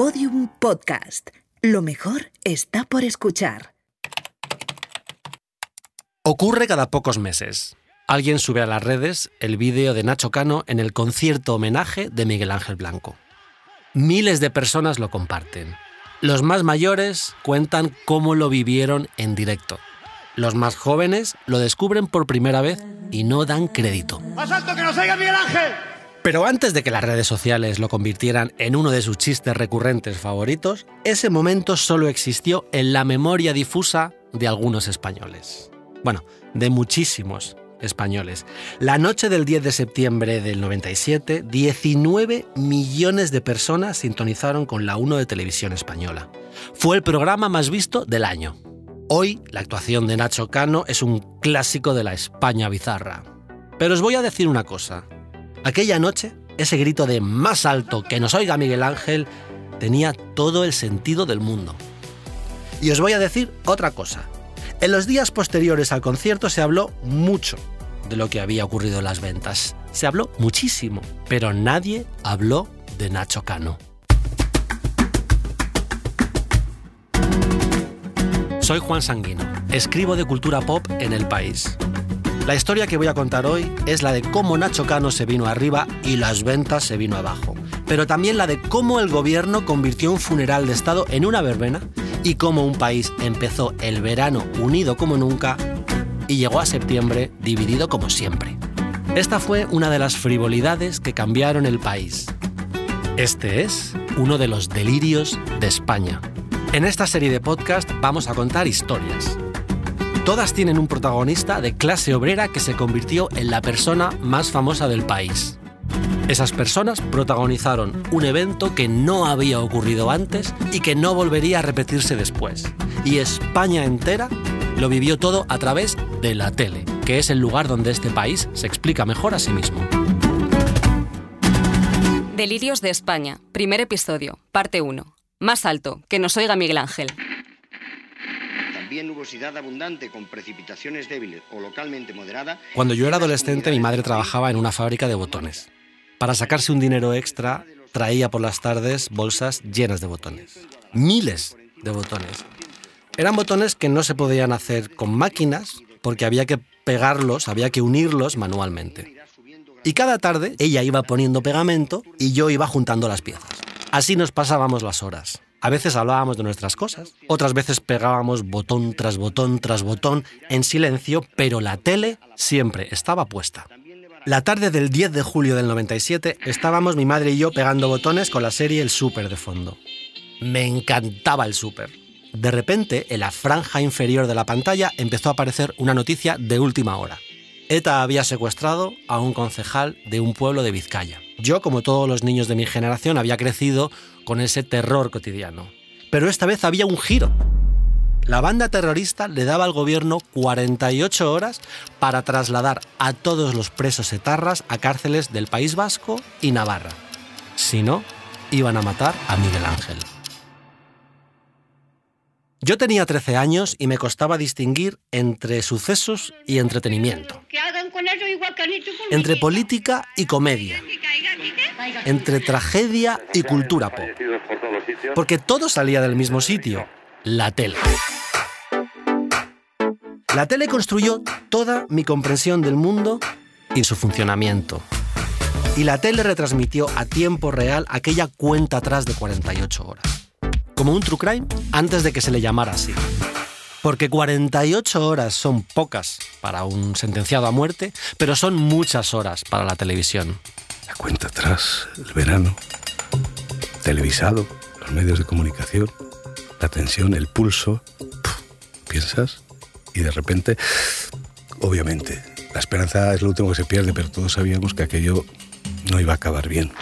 Podium Podcast. Lo mejor está por escuchar. Ocurre cada pocos meses. Alguien sube a las redes el vídeo de Nacho Cano en el concierto homenaje de Miguel Ángel Blanco. Miles de personas lo comparten. Los más mayores cuentan cómo lo vivieron en directo. Los más jóvenes lo descubren por primera vez y no dan crédito. ¡Más alto que nos oiga Miguel Ángel! Pero antes de que las redes sociales lo convirtieran en uno de sus chistes recurrentes favoritos, ese momento solo existió en la memoria difusa de algunos españoles. Bueno, de muchísimos españoles. La noche del 10 de septiembre del 97, 19 millones de personas sintonizaron con la 1 de Televisión Española. Fue el programa más visto del año. Hoy, la actuación de Nacho Cano es un clásico de la España bizarra. Pero os voy a decir una cosa. Aquella noche, ese grito de más alto que nos oiga Miguel Ángel tenía todo el sentido del mundo. Y os voy a decir otra cosa. En los días posteriores al concierto se habló mucho de lo que había ocurrido en las ventas. Se habló muchísimo, pero nadie habló de Nacho Cano. Soy Juan Sanguino, escribo de cultura pop en El País. La historia que voy a contar hoy es la de cómo Nacho Cano se vino arriba y las ventas se vino abajo, pero también la de cómo el gobierno convirtió un funeral de Estado en una verbena y cómo un país empezó el verano unido como nunca y llegó a septiembre dividido como siempre. Esta fue una de las frivolidades que cambiaron el país. Este es uno de los delirios de España. En esta serie de podcast vamos a contar historias, Todas tienen un protagonista de clase obrera que se convirtió en la persona más famosa del país. Esas personas protagonizaron un evento que no había ocurrido antes y que no volvería a repetirse después. Y España entera lo vivió todo a través de la tele, que es el lugar donde este país se explica mejor a sí mismo. Delirios de España, primer episodio, parte 1. Más alto, que nos oiga Miguel Ángel. También nubosidad abundante con precipitaciones débiles o localmente moderada. Cuando yo era adolescente, mi madre trabajaba en una fábrica de botones. Para sacarse un dinero extra, traía por las tardes bolsas llenas de botones. Miles de botones. Eran botones que no se podían hacer con máquinas porque había que pegarlos, había que unirlos manualmente. Y cada tarde ella iba poniendo pegamento y yo iba juntando las piezas. Así nos pasábamos las horas. A veces hablábamos de nuestras cosas, otras veces pegábamos botón tras botón tras botón en silencio, pero la tele siempre estaba puesta. La tarde del 10 de julio del 97 estábamos mi madre y yo pegando botones con la serie El Súper de fondo. Me encantaba el Súper. De repente, en la franja inferior de la pantalla empezó a aparecer una noticia de última hora. ETA había secuestrado a un concejal de un pueblo de Vizcaya. Yo, como todos los niños de mi generación, había crecido con ese terror cotidiano. Pero esta vez había un giro. La banda terrorista le daba al gobierno 48 horas para trasladar a todos los presos etarras a cárceles del País Vasco y Navarra. Si no, iban a matar a Miguel Ángel. Yo tenía 13 años y me costaba distinguir entre sucesos y entretenimiento, entre política y comedia, entre tragedia y cultura pop, porque todo salía del mismo sitio, la tele. La tele construyó toda mi comprensión del mundo y su funcionamiento. Y la tele retransmitió a tiempo real aquella cuenta atrás de 48 horas como un true crime antes de que se le llamara así. Porque 48 horas son pocas para un sentenciado a muerte, pero son muchas horas para la televisión. La cuenta atrás, el verano, televisado, los medios de comunicación, la tensión, el pulso. ¿Piensas? Y de repente, obviamente, la esperanza es lo último que se pierde, pero todos sabíamos que aquello no iba a acabar bien.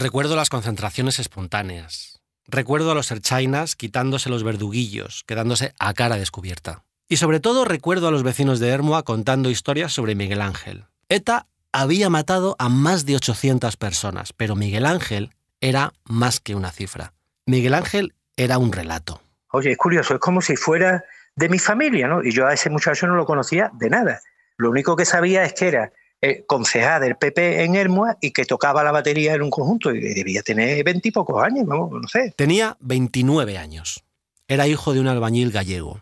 Recuerdo las concentraciones espontáneas. Recuerdo a los erchainas quitándose los verduguillos, quedándose a cara descubierta. Y sobre todo recuerdo a los vecinos de Hermoa contando historias sobre Miguel Ángel. ETA había matado a más de 800 personas, pero Miguel Ángel era más que una cifra. Miguel Ángel era un relato. Oye, es curioso, es como si fuera de mi familia, ¿no? Y yo a ese muchacho no lo conocía de nada. Lo único que sabía es que era eh, concejal del PP en Hermua y que tocaba la batería en un conjunto y debía tener veintipocos años, no, sé. Tenía 29 años. Era hijo de un albañil gallego.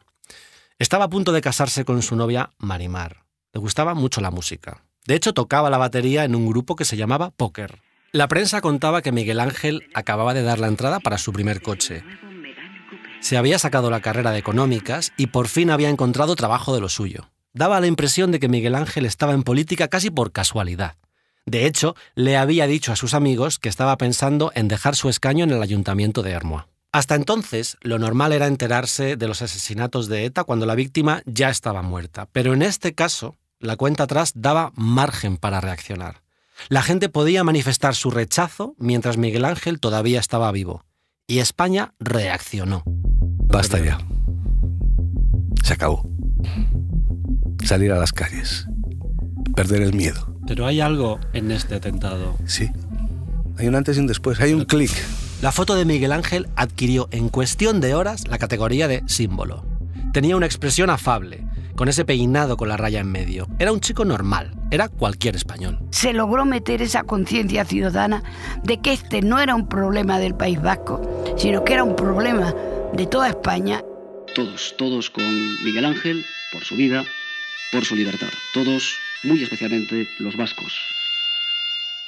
Estaba a punto de casarse con su novia Marimar. Le gustaba mucho la música. De hecho, tocaba la batería en un grupo que se llamaba Poker. La prensa contaba que Miguel Ángel acababa de dar la entrada para su primer coche. Se había sacado la carrera de económicas y por fin había encontrado trabajo de lo suyo daba la impresión de que Miguel Ángel estaba en política casi por casualidad. De hecho, le había dicho a sus amigos que estaba pensando en dejar su escaño en el ayuntamiento de Hermoa. Hasta entonces, lo normal era enterarse de los asesinatos de ETA cuando la víctima ya estaba muerta, pero en este caso, la cuenta atrás daba margen para reaccionar. La gente podía manifestar su rechazo mientras Miguel Ángel todavía estaba vivo. Y España reaccionó. Basta ya. Se acabó salir a las calles, perder el miedo. Pero hay algo en este atentado. Sí, hay un antes y un después, hay un clic. La foto de Miguel Ángel adquirió en cuestión de horas la categoría de símbolo. Tenía una expresión afable, con ese peinado con la raya en medio. Era un chico normal, era cualquier español. Se logró meter esa conciencia ciudadana de que este no era un problema del País Vasco, sino que era un problema de toda España. Todos, todos con Miguel Ángel, por su vida, por su libertad. Todos, muy especialmente los vascos.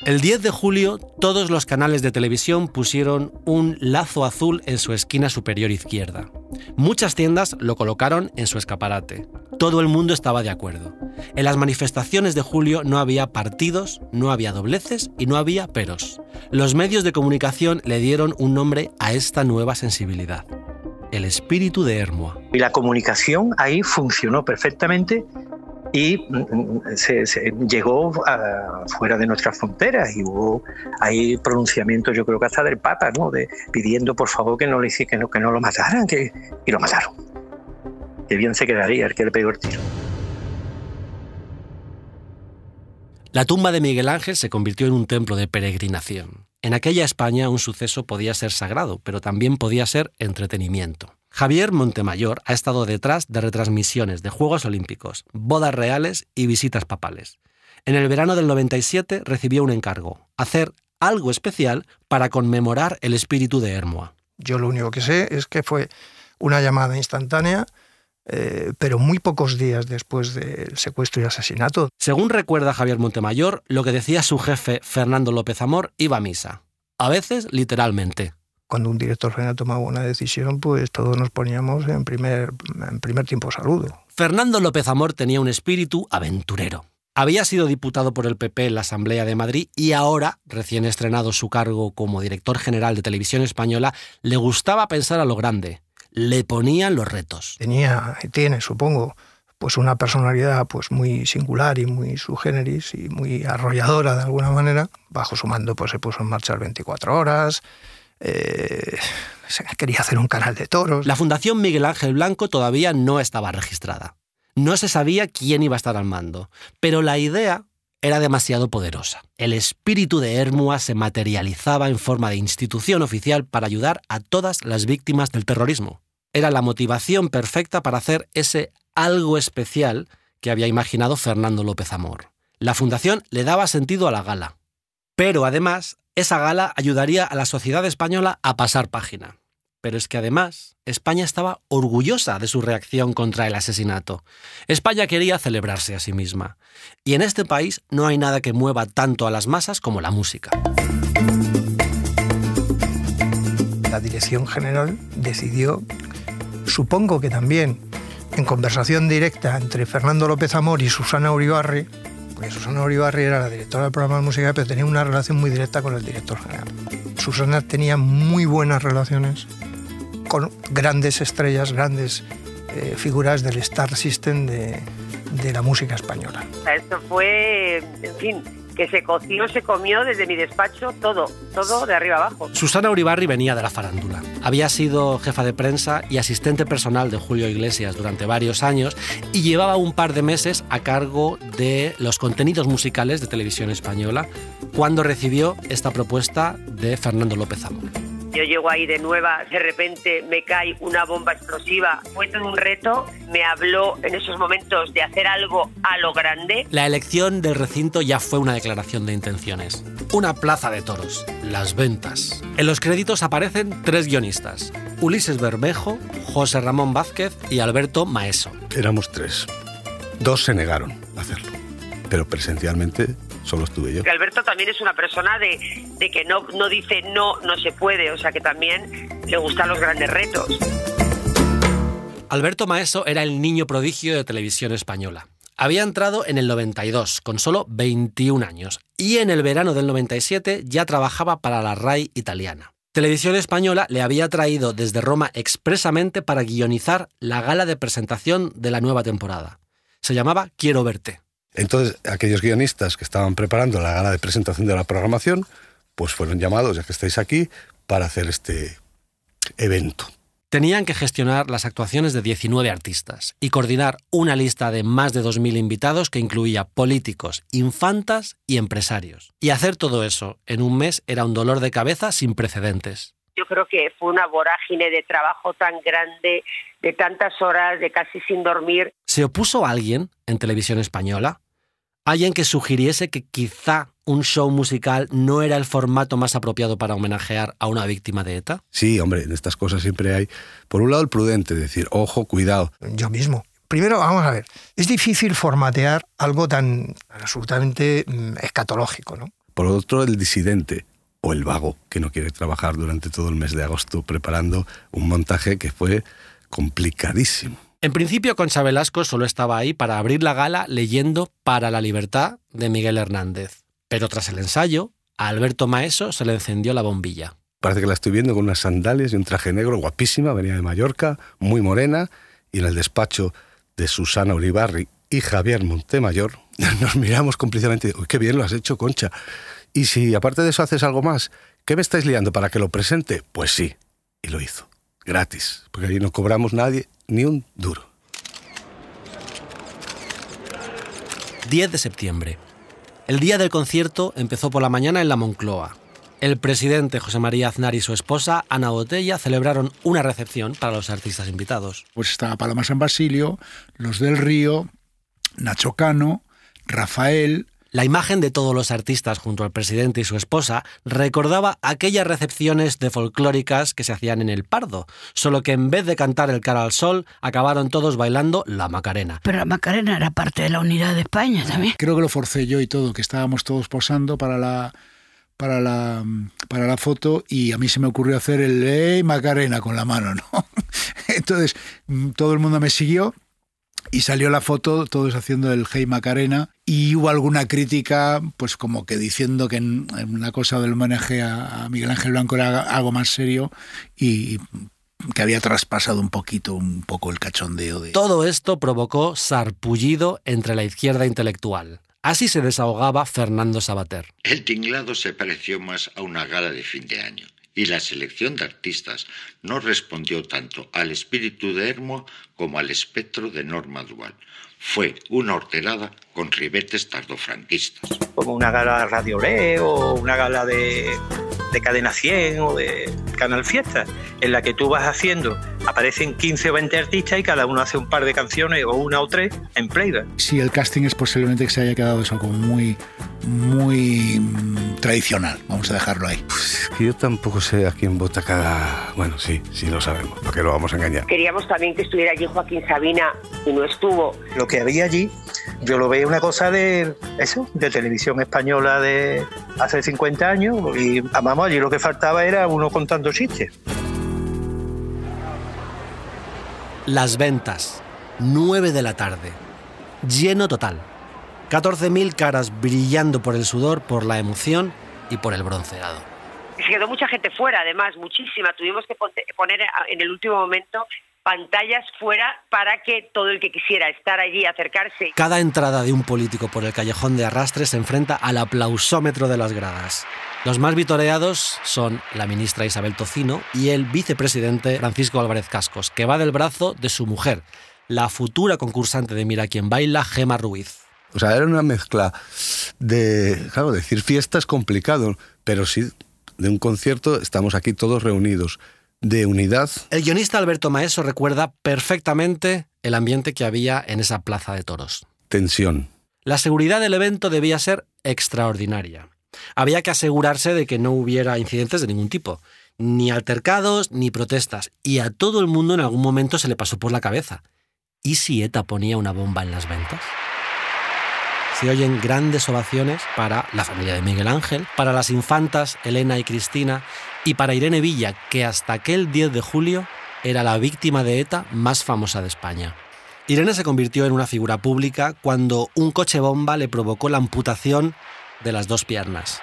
El 10 de julio, todos los canales de televisión pusieron un lazo azul en su esquina superior izquierda. Muchas tiendas lo colocaron en su escaparate. Todo el mundo estaba de acuerdo. En las manifestaciones de julio no había partidos, no había dobleces y no había peros. Los medios de comunicación le dieron un nombre a esta nueva sensibilidad. El espíritu de Hermoa. Y la comunicación ahí funcionó perfectamente y mm, mm, se, llegó fuera de nuestras fronteras y hubo ahí pronunciamientos yo creo que hasta del Papa ¿no? de, pidiendo por favor que no le que que no lo mataran que, y lo mataron. Que bien se quedaría el que le pegó el tiro. La tumba de Miguel Ángel se convirtió en un templo de peregrinación. En aquella España un suceso podía ser sagrado pero también podía ser entretenimiento Javier Montemayor ha estado detrás de retransmisiones de Juegos Olímpicos, bodas reales y visitas papales. En el verano del 97 recibió un encargo, hacer algo especial para conmemorar el espíritu de Hermoa. Yo lo único que sé es que fue una llamada instantánea, eh, pero muy pocos días después del secuestro y asesinato. Según recuerda Javier Montemayor, lo que decía su jefe Fernando López Amor iba a misa. A veces literalmente cuando un director general tomaba una decisión, pues todos nos poníamos en primer, en primer tiempo saludo. Fernando López Amor tenía un espíritu aventurero. Había sido diputado por el PP en la Asamblea de Madrid y ahora, recién estrenado su cargo como director general de Televisión Española, le gustaba pensar a lo grande. Le ponían los retos. Tenía, tiene, supongo, pues una personalidad pues muy singular y muy subgéneris y muy arrolladora de alguna manera. Bajo su mando pues se puso en marcha las 24 horas, eh, quería hacer un canal de toros. La Fundación Miguel Ángel Blanco todavía no estaba registrada. No se sabía quién iba a estar al mando, pero la idea era demasiado poderosa. El espíritu de Hermua se materializaba en forma de institución oficial para ayudar a todas las víctimas del terrorismo. Era la motivación perfecta para hacer ese algo especial que había imaginado Fernando López Amor. La fundación le daba sentido a la gala. Pero además esa gala ayudaría a la sociedad española a pasar página. Pero es que además España estaba orgullosa de su reacción contra el asesinato. España quería celebrarse a sí misma. Y en este país no hay nada que mueva tanto a las masas como la música. La Dirección General decidió, supongo que también en conversación directa entre Fernando López Amor y Susana Uribarri, porque Susana Uribarri era la directora del programa de música, pero tenía una relación muy directa con el director general. Susana tenía muy buenas relaciones con grandes estrellas, grandes eh, figuras del Star System de, de la música española. Esto fue, en fin, que se coció, se comió desde mi despacho todo, todo de arriba abajo. Susana Uribarri venía de la farándula. Había sido jefa de prensa y asistente personal de Julio Iglesias durante varios años y llevaba un par de meses a cargo de los contenidos musicales de televisión española cuando recibió esta propuesta de Fernando López Amor. Yo llego ahí de nueva, de repente me cae una bomba explosiva. Fue todo un reto. Me habló en esos momentos de hacer algo a lo grande. La elección del recinto ya fue una declaración de intenciones. Una plaza de toros, las ventas. En los créditos aparecen tres guionistas. Ulises Bermejo, José Ramón Vázquez y Alberto Maeso. Éramos tres. Dos se negaron a hacerlo, pero presencialmente solo estuve yo. Que Alberto también es una persona de, de que no, no dice no, no se puede, o sea que también le gustan los grandes retos. Alberto Maeso era el niño prodigio de televisión española. Había entrado en el 92, con solo 21 años, y en el verano del 97 ya trabajaba para la RAI italiana. Televisión Española le había traído desde Roma expresamente para guionizar la gala de presentación de la nueva temporada. Se llamaba Quiero verte. Entonces, aquellos guionistas que estaban preparando la gala de presentación de la programación, pues fueron llamados, ya que estáis aquí, para hacer este evento. Tenían que gestionar las actuaciones de 19 artistas y coordinar una lista de más de 2.000 invitados que incluía políticos, infantas y empresarios. Y hacer todo eso en un mes era un dolor de cabeza sin precedentes. Yo creo que fue una vorágine de trabajo tan grande, de tantas horas, de casi sin dormir. ¿Se opuso alguien en televisión española? ¿Alguien que sugiriese que quizá un show musical no era el formato más apropiado para homenajear a una víctima de ETA? Sí, hombre, en estas cosas siempre hay, por un lado, el prudente, decir, ojo, cuidado. Yo mismo. Primero, vamos a ver, es difícil formatear algo tan absolutamente mm, escatológico, ¿no? Por otro, el disidente o el vago que no quiere trabajar durante todo el mes de agosto preparando un montaje que fue complicadísimo. En principio, Concha Velasco solo estaba ahí para abrir la gala leyendo Para la Libertad de Miguel Hernández. Pero tras el ensayo, a Alberto Maeso se le encendió la bombilla. Parece que la estoy viendo con unas sandalias y un traje negro, guapísima, venía de Mallorca, muy morena, y en el despacho de Susana Uribarri y Javier Montemayor nos miramos cómplicamente. Uy, qué bien lo has hecho, Concha. Y si aparte de eso haces algo más, ¿qué me estáis liando para que lo presente? Pues sí, y lo hizo, gratis, porque allí no cobramos nadie ni un duro. 10 de septiembre. El día del concierto empezó por la mañana en la Moncloa. El presidente José María Aznar y su esposa Ana Botella celebraron una recepción para los artistas invitados. Pues estaba Paloma San Basilio, los del Río, Nacho Cano, Rafael, la imagen de todos los artistas junto al presidente y su esposa recordaba aquellas recepciones de folclóricas que se hacían en el Pardo, solo que en vez de cantar el cara al sol, acabaron todos bailando la Macarena. Pero la Macarena era parte de la unidad de España también. Creo que lo forcé yo y todo, que estábamos todos posando para la para la, para la foto y a mí se me ocurrió hacer el hey Macarena con la mano, ¿no? Entonces todo el mundo me siguió y salió la foto, todos haciendo el Hey Macarena, y hubo alguna crítica, pues como que diciendo que en, una cosa del homenaje a, Miguel Ángel Blanco era algo más serio y que había traspasado un poquito, un poco el cachondeo de... Todo esto provocó sarpullido entre la izquierda intelectual. Así se desahogaba Fernando Sabater. El tinglado se pareció más a una gala de fin de año y la selección de artistas no respondió tanto al espíritu de Hermo como al espectro de Norma Dual. Fue una horterada con ribetes tardofranquistas. Como una gala Radio Le o una gala de, de Cadena 100 o de Canal Fiesta, en la que tú vas haciendo, aparecen 15 o 20 artistas y cada uno hace un par de canciones o una o tres en playback. Sí, el casting es posiblemente que se haya quedado eso como muy, muy mm, tradicional, vamos a dejarlo ahí. Pues es que yo tampoco sé a quién vota cada... Bueno, sí, sí lo sabemos, ¿para qué lo vamos a engañar? Queríamos también que estuviera allí Joaquín Sabina y no estuvo. Lo que había allí, yo lo veo una cosa de eso, de televisión española de hace 50 años y vamos, allí lo que faltaba era uno contando chistes. Las ventas, 9 de la tarde, lleno total. 14.000 caras brillando por el sudor, por la emoción y por el bronceado. Se quedó mucha gente fuera, además, muchísima. Tuvimos que poner en el último momento pantallas fuera para que todo el que quisiera estar allí, acercarse. Cada entrada de un político por el callejón de arrastre se enfrenta al aplausómetro de las gradas. Los más vitoreados son la ministra Isabel Tocino y el vicepresidente Francisco Álvarez Cascos, que va del brazo de su mujer, la futura concursante de Mira quién baila, Gema Ruiz. O sea, era una mezcla de, claro, decir fiesta es complicado, pero sí de un concierto, estamos aquí todos reunidos. De unidad. El guionista Alberto Maeso recuerda perfectamente el ambiente que había en esa plaza de toros. Tensión. La seguridad del evento debía ser extraordinaria. Había que asegurarse de que no hubiera incidentes de ningún tipo, ni altercados ni protestas, y a todo el mundo en algún momento se le pasó por la cabeza. ¿Y si ETA ponía una bomba en las ventas? Se oyen grandes ovaciones para la familia de Miguel Ángel, para las infantas Elena y Cristina y para Irene Villa, que hasta aquel 10 de julio era la víctima de ETA más famosa de España. Irene se convirtió en una figura pública cuando un coche bomba le provocó la amputación de las dos piernas.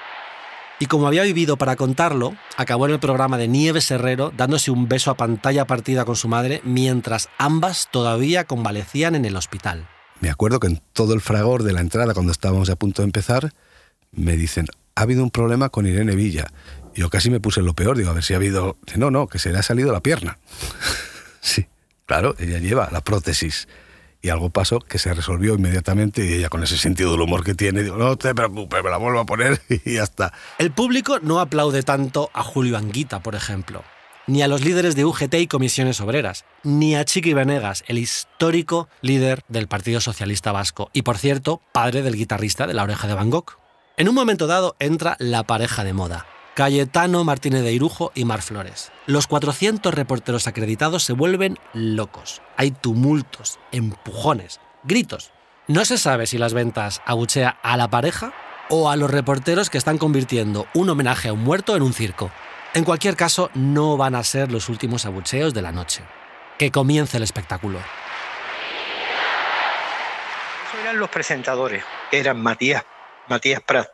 Y como había vivido para contarlo, acabó en el programa de Nieves Herrero dándose un beso a pantalla partida con su madre mientras ambas todavía convalecían en el hospital. Me acuerdo que en todo el fragor de la entrada, cuando estábamos a punto de empezar, me dicen, ha habido un problema con Irene Villa. Yo casi me puse lo peor, digo, a ver si ha habido... No, no, que se le ha salido la pierna. sí, claro, ella lleva la prótesis. Y algo pasó que se resolvió inmediatamente y ella con ese sentido del humor que tiene, digo, no te preocupes, me la vuelvo a poner y ya está. El público no aplaude tanto a Julio Anguita, por ejemplo ni a los líderes de UGT y comisiones obreras, ni a Chiqui Venegas, el histórico líder del Partido Socialista Vasco y, por cierto, padre del guitarrista de La Oreja de Van Gogh. En un momento dado entra la pareja de moda, Cayetano Martínez de Irujo y Mar Flores. Los 400 reporteros acreditados se vuelven locos. Hay tumultos, empujones, gritos. No se sabe si las ventas abuchea a la pareja o a los reporteros que están convirtiendo un homenaje a un muerto en un circo. En cualquier caso, no van a ser los últimos abucheos de la noche. Que comience el espectáculo. Eso eran los presentadores, eran Matías, Matías Prat.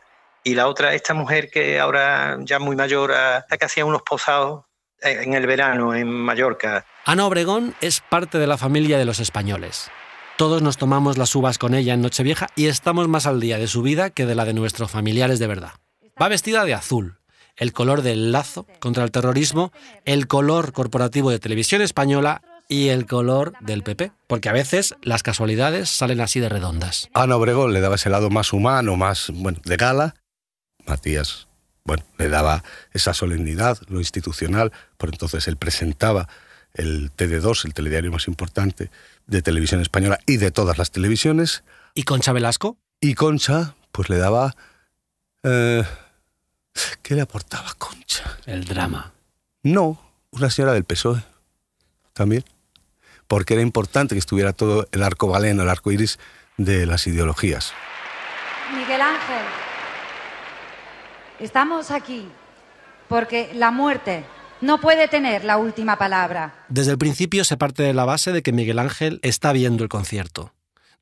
Y la otra, esta mujer que ahora ya muy mayor, que hacía unos posados en el verano en Mallorca. Ana Obregón es parte de la familia de los españoles. Todos nos tomamos las uvas con ella en Nochevieja y estamos más al día de su vida que de la de nuestros familiares de verdad. Va vestida de azul, el color del lazo contra el terrorismo, el color corporativo de televisión española y el color del PP, porque a veces las casualidades salen así de redondas. Ana Obregón le daba ese lado más humano, más bueno, de gala. Matías, bueno, le daba esa solemnidad, lo institucional, por entonces él presentaba el TD2, el telediario más importante de televisión española y de todas las televisiones. ¿Y Concha Velasco? Y Concha, pues le daba eh, ¿Qué le aportaba Concha? El drama. No, una señora del PSOE. También. Porque era importante que estuviera todo el arco baleno, el arco iris de las ideologías. Miguel Ángel, estamos aquí porque la muerte no puede tener la última palabra. Desde el principio se parte de la base de que Miguel Ángel está viendo el concierto,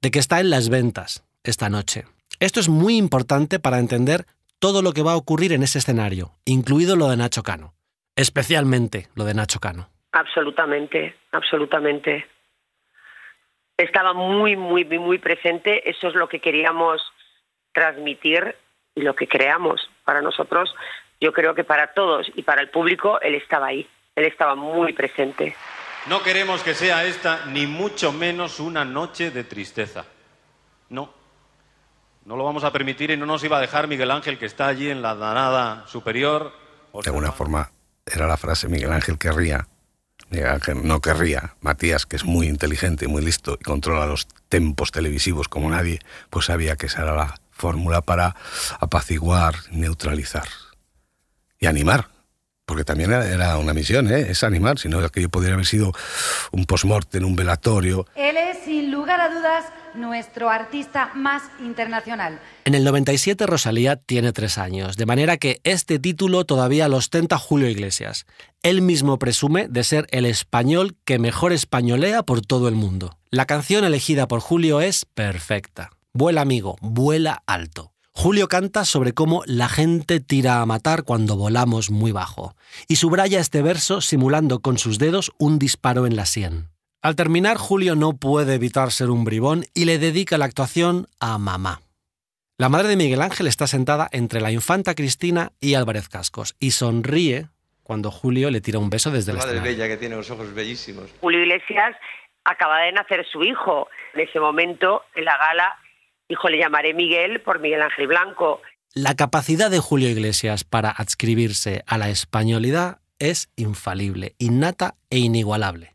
de que está en las ventas esta noche. Esto es muy importante para entender todo lo que va a ocurrir en ese escenario, incluido lo de Nacho Cano, especialmente lo de Nacho Cano. Absolutamente, absolutamente. Estaba muy, muy, muy presente. Eso es lo que queríamos transmitir y lo que creamos para nosotros. Yo creo que para todos y para el público, él estaba ahí. Él estaba muy presente. No queremos que sea esta ni mucho menos una noche de tristeza. No, no lo vamos a permitir y no nos iba a dejar Miguel Ángel, que está allí en la danada superior. De alguna forma, era la frase Miguel Ángel querría. Miguel Ángel no querría. Matías, que es muy inteligente, muy listo y controla los tempos televisivos como nadie, pues sabía que esa era la fórmula para apaciguar, neutralizar y animar. Porque también era una misión, ¿eh? es animar, sino que aquello podría haber sido un en un velatorio. Él es, sin lugar a dudas, nuestro artista más internacional. En el 97 Rosalía tiene tres años, de manera que este título todavía lo ostenta Julio Iglesias. Él mismo presume de ser el español que mejor españolea por todo el mundo. La canción elegida por Julio es perfecta. Vuela amigo, vuela alto. Julio canta sobre cómo la gente tira a matar cuando volamos muy bajo, y subraya este verso simulando con sus dedos un disparo en la sien. Al terminar, Julio no puede evitar ser un bribón y le dedica la actuación a mamá. La madre de Miguel Ángel está sentada entre la infanta Cristina y Álvarez Cascos y sonríe cuando Julio le tira un beso desde la madre escenario. bella que tiene los ojos bellísimos. Julio Iglesias acaba de nacer su hijo. En ese momento, en la gala, hijo le llamaré Miguel por Miguel Ángel Blanco. La capacidad de Julio Iglesias para adscribirse a la españolidad es infalible, innata e inigualable.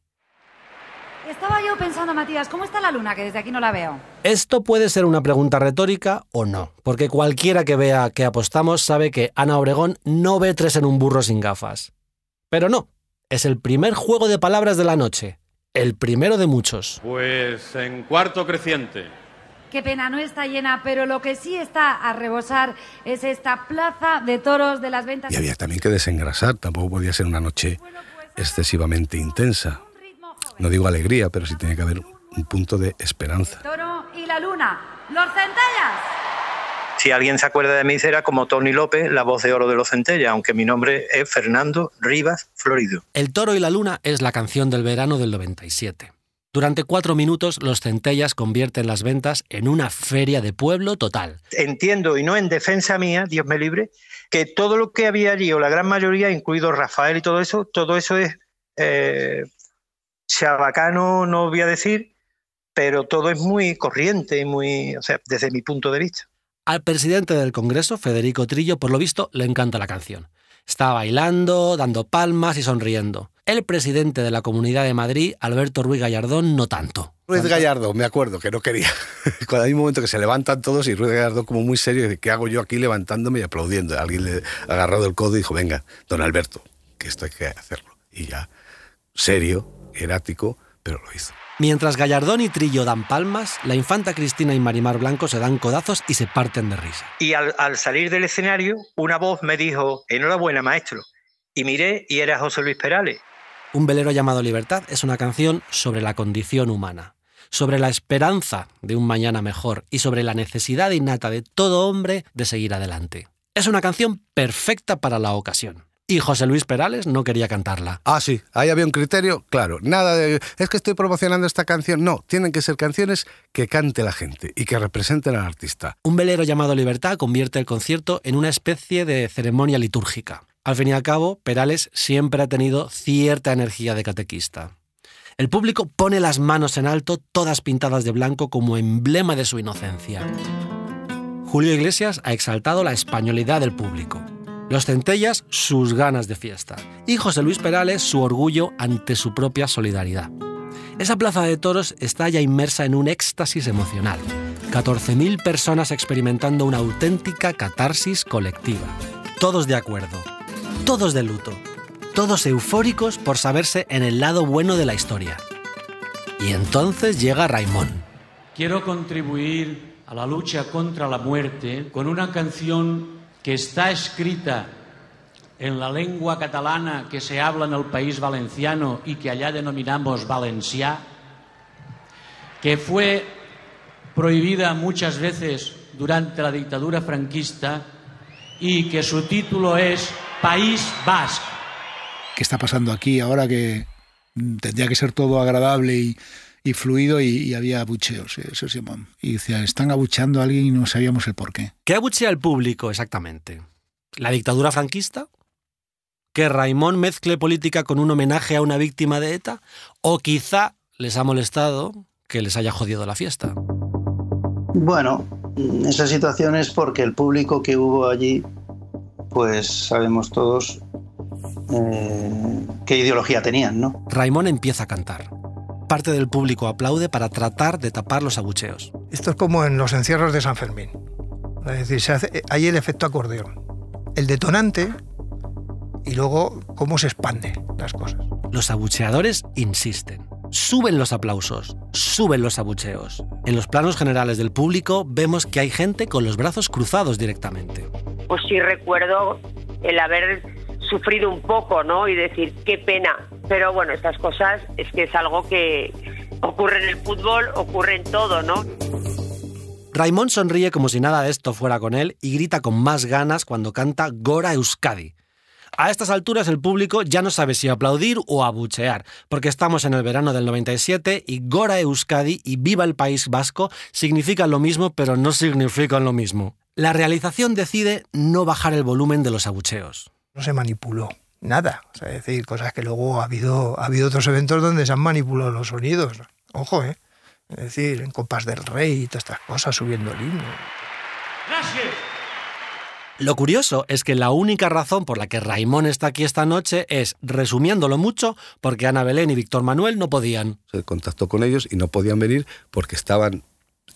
Estaba yo pensando, Matías, ¿cómo está la luna? Que desde aquí no la veo. Esto puede ser una pregunta retórica o no, porque cualquiera que vea que apostamos sabe que Ana Obregón no ve tres en un burro sin gafas. Pero no, es el primer juego de palabras de la noche, el primero de muchos. Pues en cuarto creciente. Qué pena, no está llena, pero lo que sí está a rebosar es esta plaza de toros de las ventas. Y había también que desengrasar, tampoco podía ser una noche excesivamente intensa. No digo alegría, pero sí tiene que haber un punto de esperanza. Toro y la luna, los centellas. Si alguien se acuerda de mí, será como Tony López, la voz de oro de los centellas, aunque mi nombre es Fernando Rivas Florido. El toro y la luna es la canción del verano del 97. Durante cuatro minutos, los centellas convierten las ventas en una feria de pueblo total. Entiendo, y no en defensa mía, Dios me libre, que todo lo que había allí, o la gran mayoría, incluido Rafael y todo eso, todo eso es eh, chabacano, no voy a decir, pero todo es muy corriente, muy, o sea, desde mi punto de vista. Al presidente del Congreso, Federico Trillo, por lo visto, le encanta la canción. Está bailando, dando palmas y sonriendo. El presidente de la Comunidad de Madrid, Alberto Ruiz Gallardón, no tanto. Ruiz Gallardón, me acuerdo que no quería. Cuando hay un momento que se levantan todos y Ruiz Gallardón como muy serio dice, ¿qué hago yo aquí levantándome y aplaudiendo? Alguien le ha agarrado el codo y dijo, venga, don Alberto, que esto hay que hacerlo. Y ya, serio, erático, pero lo hizo. Mientras Gallardón y Trillo dan palmas, la infanta Cristina y Marimar Blanco se dan codazos y se parten de risa. Y al, al salir del escenario, una voz me dijo, enhorabuena, maestro. Y miré y era José Luis Perales. Un velero llamado Libertad es una canción sobre la condición humana, sobre la esperanza de un mañana mejor y sobre la necesidad innata de todo hombre de seguir adelante. Es una canción perfecta para la ocasión. Y José Luis Perales no quería cantarla. Ah, sí, ahí había un criterio, claro. Nada de. Es que estoy promocionando esta canción. No, tienen que ser canciones que cante la gente y que representen al artista. Un velero llamado Libertad convierte el concierto en una especie de ceremonia litúrgica. Al fin y al cabo, Perales siempre ha tenido cierta energía de catequista. El público pone las manos en alto, todas pintadas de blanco como emblema de su inocencia. Julio Iglesias ha exaltado la españolidad del público. Los centellas, sus ganas de fiesta. Y José Luis Perales, su orgullo ante su propia solidaridad. Esa plaza de toros está ya inmersa en un éxtasis emocional. 14.000 personas experimentando una auténtica catarsis colectiva. Todos de acuerdo. Todos de luto. Todos eufóricos por saberse en el lado bueno de la historia. Y entonces llega Raimón. Quiero contribuir a la lucha contra la muerte con una canción que está escrita en la lengua catalana que se habla en el país valenciano y que allá denominamos valenciá, que fue prohibida muchas veces durante la dictadura franquista y que su título es País Basque. ¿Qué está pasando aquí ahora que tendría que ser todo agradable y, y fluido y, y, había abucheos, eso se llama. Y decía, están abucheando a alguien y no sabíamos el por qué. ¿Qué abuchea el público exactamente? ¿La dictadura franquista? ¿Que Raimón mezcle política con un homenaje a una víctima de ETA? ¿O quizá les ha molestado que les haya jodido la fiesta? Bueno, esa situación es porque el público que hubo allí, pues sabemos todos eh, qué ideología tenían, ¿no? Raimón empieza a cantar parte del público aplaude para tratar de tapar los abucheos. Esto es como en los encierros de San Fermín. Es decir, se hace, hay el efecto acordeón. El detonante y luego cómo se expanden las cosas. Los abucheadores insisten. Suben los aplausos, suben los abucheos. En los planos generales del público vemos que hay gente con los brazos cruzados directamente. Pues sí recuerdo el haber sufrido un poco, ¿no? Y decir, qué pena. Pero bueno, estas cosas es que es algo que ocurre en el fútbol, ocurre en todo, ¿no? Raimón sonríe como si nada de esto fuera con él y grita con más ganas cuando canta Gora Euskadi. A estas alturas el público ya no sabe si aplaudir o abuchear, porque estamos en el verano del 97 y Gora Euskadi y Viva el País Vasco significan lo mismo pero no significan lo mismo. La realización decide no bajar el volumen de los abucheos no se manipuló nada. O sea, es decir, cosas que luego ha habido, ha habido otros eventos donde se han manipulado los sonidos. Ojo, ¿eh? Es decir, en Copas del Rey y todas estas cosas, subiendo el himno. Gracias. Lo curioso es que la única razón por la que Raimón está aquí esta noche es, resumiéndolo mucho, porque Ana Belén y Víctor Manuel no podían. Se contactó con ellos y no podían venir porque estaban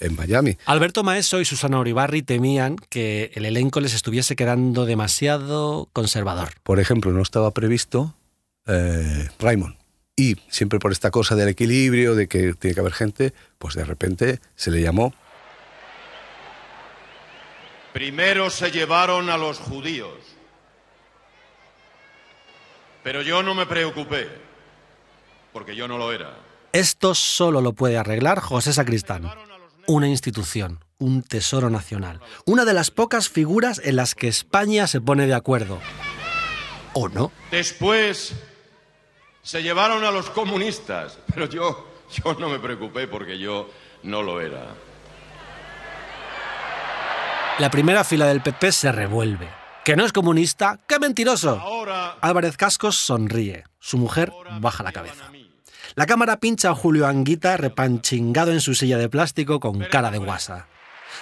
en Miami. Alberto Maeso y Susana Uribarri temían que el elenco les estuviese quedando demasiado conservador. Por ejemplo, no estaba previsto eh, Raimond. Y siempre por esta cosa del equilibrio, de que tiene que haber gente, pues de repente se le llamó Primero se llevaron a los judíos. Pero yo no me preocupé, porque yo no lo era. Esto solo lo puede arreglar José Sacristán, una institución, un tesoro nacional, una de las pocas figuras en las que España se pone de acuerdo. ¿O no? Después se llevaron a los comunistas, pero yo, yo no me preocupé porque yo no lo era. La primera fila del PP se revuelve. ¿Que no es comunista? ¡Qué mentiroso! Álvarez Cascos sonríe. Su mujer baja la cabeza. La cámara pincha a Julio Anguita repanchingado en su silla de plástico con cara de guasa.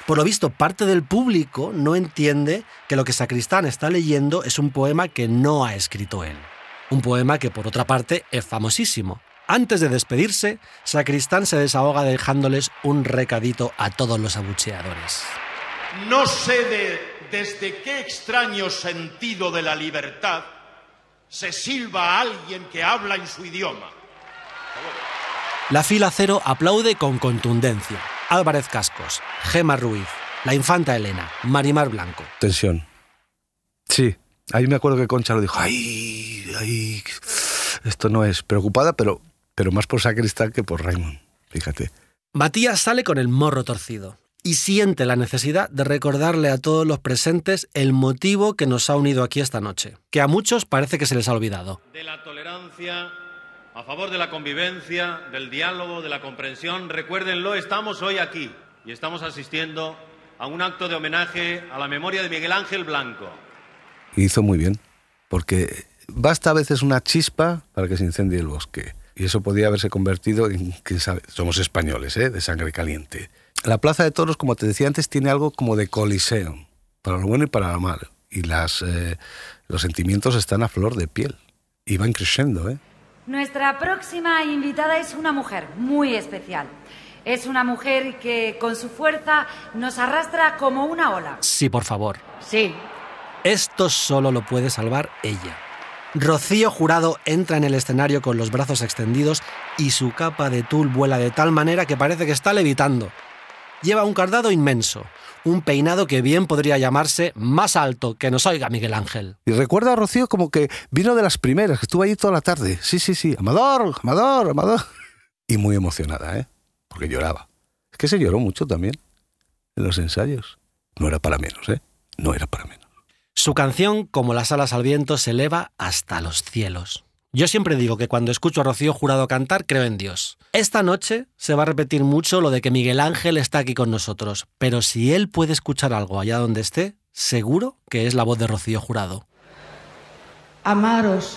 Por lo visto, parte del público no entiende que lo que Sacristán está leyendo es un poema que no ha escrito él. Un poema que, por otra parte, es famosísimo. Antes de despedirse, Sacristán se desahoga dejándoles un recadito a todos los abucheadores. No sé de, desde qué extraño sentido de la libertad se silba a alguien que habla en su idioma. La fila cero aplaude con contundencia. Álvarez Cascos, Gema Ruiz, la infanta Elena, Marimar Blanco. tensión. Sí, ahí me acuerdo que Concha lo dijo, ay, ay, esto no es preocupada, pero, pero más por Sacristán que por Raymond, fíjate. Matías sale con el morro torcido y siente la necesidad de recordarle a todos los presentes el motivo que nos ha unido aquí esta noche, que a muchos parece que se les ha olvidado. De la tolerancia, a favor de la convivencia, del diálogo, de la comprensión. Recuérdenlo, estamos hoy aquí y estamos asistiendo a un acto de homenaje a la memoria de Miguel Ángel Blanco. Hizo muy bien, porque basta a veces una chispa para que se incendie el bosque. Y eso podía haberse convertido en, quién sabe, somos españoles, ¿eh? de sangre caliente. La Plaza de Toros, como te decía antes, tiene algo como de coliseo, para lo bueno y para lo malo. Y las, eh, los sentimientos están a flor de piel. Y van creciendo, ¿eh? Nuestra próxima invitada es una mujer muy especial. Es una mujer que con su fuerza nos arrastra como una ola. Sí, por favor. Sí. Esto solo lo puede salvar ella. Rocío Jurado entra en el escenario con los brazos extendidos y su capa de tul vuela de tal manera que parece que está levitando. Lleva un cardado inmenso, un peinado que bien podría llamarse más alto que nos oiga Miguel Ángel. Y recuerda a Rocío como que vino de las primeras, que estuvo allí toda la tarde. Sí, sí, sí. Amador, Amador, Amador. Y muy emocionada, ¿eh? Porque lloraba. Es que se lloró mucho también en los ensayos. No era para menos, ¿eh? No era para menos. Su canción, como las alas al viento, se eleva hasta los cielos. Yo siempre digo que cuando escucho a Rocío Jurado cantar, creo en Dios. Esta noche se va a repetir mucho lo de que Miguel Ángel está aquí con nosotros, pero si él puede escuchar algo allá donde esté, seguro que es la voz de Rocío Jurado. Amaros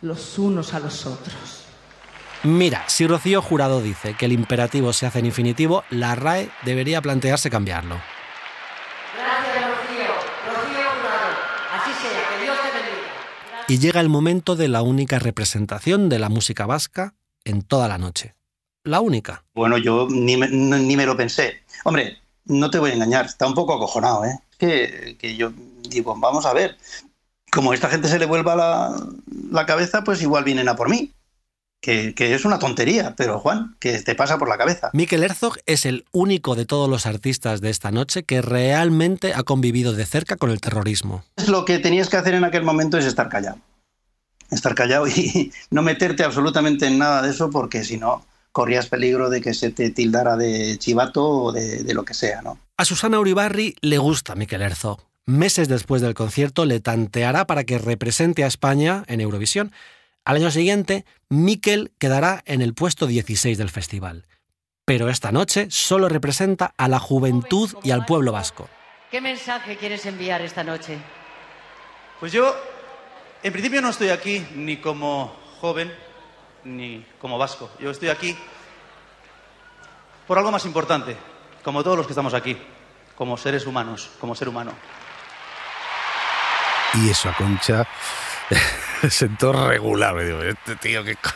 los unos a los otros. Mira, si Rocío Jurado dice que el imperativo se hace en infinitivo, la RAE debería plantearse cambiarlo. Gracias, Rocío. Rocío Jurado. Así sea, que Dios te bendiga. Y llega el momento de la única representación de la música vasca en toda la noche. La única. Bueno, yo ni me, ni me lo pensé. Hombre, no te voy a engañar, está un poco acojonado, ¿eh? Que, que yo digo, vamos a ver, como esta gente se le vuelva la, la cabeza, pues igual vienen a por mí. Que, que es una tontería, pero Juan, que te pasa por la cabeza. Mikel Herzog es el único de todos los artistas de esta noche que realmente ha convivido de cerca con el terrorismo. Lo que tenías que hacer en aquel momento es estar callado. Estar callado y no meterte absolutamente en nada de eso, porque si no, corrías peligro de que se te tildara de chivato o de, de lo que sea, ¿no? A Susana Uribarri le gusta Mikel Herzog. Meses después del concierto le tanteará para que represente a España en Eurovisión. Al año siguiente, Mikel quedará en el puesto 16 del festival. Pero esta noche solo representa a la juventud y al pueblo vasco. ¿Qué mensaje quieres enviar esta noche? Pues yo, en principio no estoy aquí ni como joven ni como vasco. Yo estoy aquí por algo más importante, como todos los que estamos aquí, como seres humanos, como ser humano. Y eso a Concha sentó regular. Me digo, este tío, qué coño.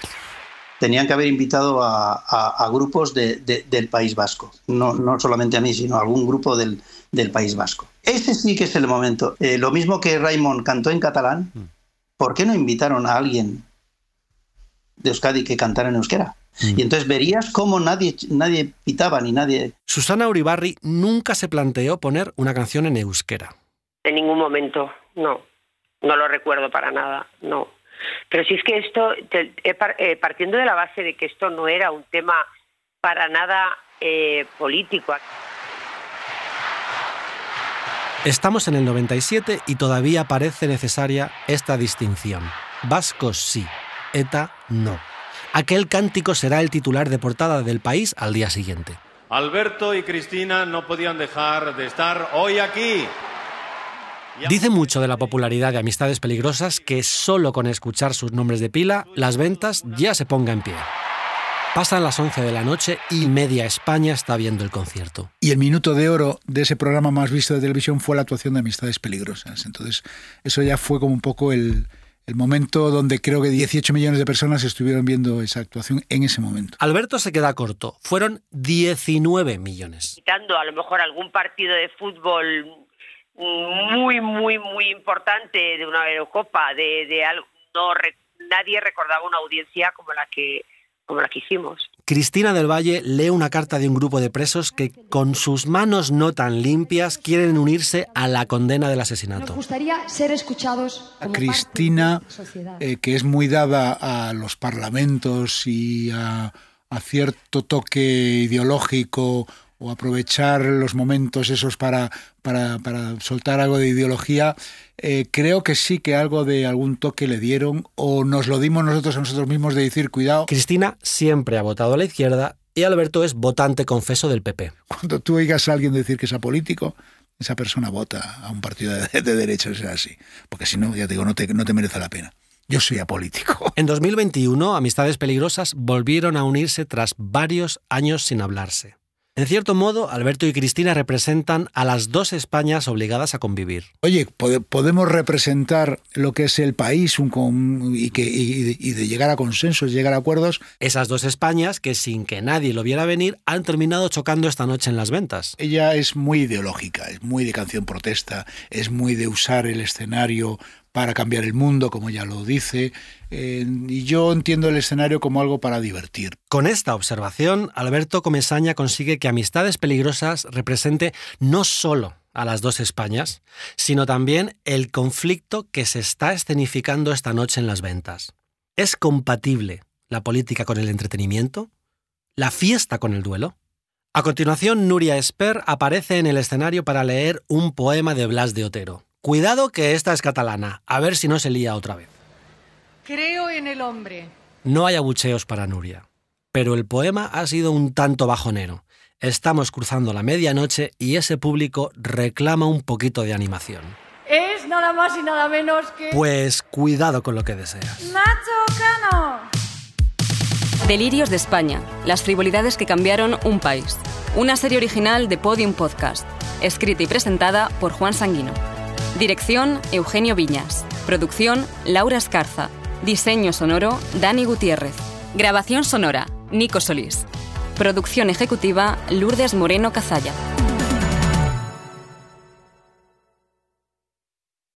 Tenían que haber invitado a, a- a grupos de- de- del País Vasco. No, no solamente a mí, sino a algún grupo del, del País Vasco. Ese sí que es el momento. Eh, lo mismo que Raymond cantó en catalán, ¿por qué no invitaron a alguien de Euskadi que cantara en euskera? Y entonces verías cómo nadie, nadie pitaba ni nadie Susana Uribarri nunca se planteó poner una canción en euskera. En ningún momento, no. No lo recuerdo para nada, no. Pero si es que esto, te- eh, par- eh, partiendo de la base de que esto no era un tema para nada eh, político. Estamos en el 97 y todavía parece necesaria esta distinción. Vascos sí, ETA no. Aquel cántico será el titular de portada del país al día siguiente. Alberto y Cristina no podían dejar de estar hoy aquí. Dice mucho de la popularidad de Amistades Peligrosas que solo con escuchar sus nombres de pila, las ventas ya se ponga en pie. Pasan las 11 de la noche y media España está viendo el concierto. Y el minuto de oro de ese programa más visto de televisión fue la actuación de Amistades Peligrosas. Entonces, eso ya fue como un poco el, el momento donde creo que 18 millones de personas estuvieron viendo esa actuación en ese momento. Alberto se queda corto. Fueron 19 millones. quitando a lo mejor algún partido de fútbol muy, muy, muy importante de una Eurocopa, de, de algo, no re- nadie recordaba una audiencia como la que como la que hicimos. Cristina del Valle lee una carta de un grupo de presos que, con sus manos no tan limpias, quieren unirse a la condena del Nos asesinato. gustaría ser escuchados como Cristina, parte de la sociedad. eh, que es muy dada a los parlamentos y a, a cierto toque ideológico o aprovechar los momentos esos para, para, para soltar algo de ideología, eh, creo que sí que algo de algún toque le dieron o nos lo dimos nosotros a nosotros mismos de decir, cuidado, Cristina siempre ha votado a la izquierda y Alberto es votante confeso del PP. cuando tú oigas a alguien decir que es apolítico, esa persona vota a un partido de, de derecha, sea así. Porque si no, ya te digo, no te, no te merece la pena. Yo soy apolítico. En 2021, Amistades Peligrosas volvieron a unirse tras varios años sin hablarse. En cierto modo, Alberto y Cristina representan a las dos Españas obligadas a convivir. Oye, pode- podemos representar lo que es el país un y, que, y, de- y de llegar a consensos, llegar a acuerdos. Esas dos Españas que sin que nadie lo viera venir han terminado chocando esta noche en las ventas. Ella es muy ideológica, es muy de canción protesta, es muy de usar el escenario para cambiar el mundo, como ya lo dice, eh, y yo entiendo el escenario como algo para divertir. Con esta observación, Alberto Comesaña consigue que Amistades Peligrosas represente no solo a las dos Españas, sino también el conflicto que se está escenificando esta noche en las ventas. ¿Es compatible la política con el entretenimiento? ¿La fiesta con el duelo? A continuación, Nuria Esper aparece en el escenario para leer un poema de Blas de Otero. Cuidado que esta es catalana, a ver si no se lía otra vez. Creo en el hombre. No hay abucheos para Nuria, pero el poema ha sido un tanto bajonero. Estamos cruzando la medianoche y ese público reclama un poquito de animación. Es nada más y nada menos que... Pues cuidado con lo que deseas. Nacho Cano. Delirios de España, las frivolidades que cambiaron un país. Una serie original de Podium Podcast, escrita y presentada por Juan Sanguino. Dirección, Eugenio Viñas. Producción, Laura Escarza. Diseño sonoro, Dani Gutiérrez. Grabación sonora, Nico Solís. Producción ejecutiva, Lourdes Moreno Cazalla.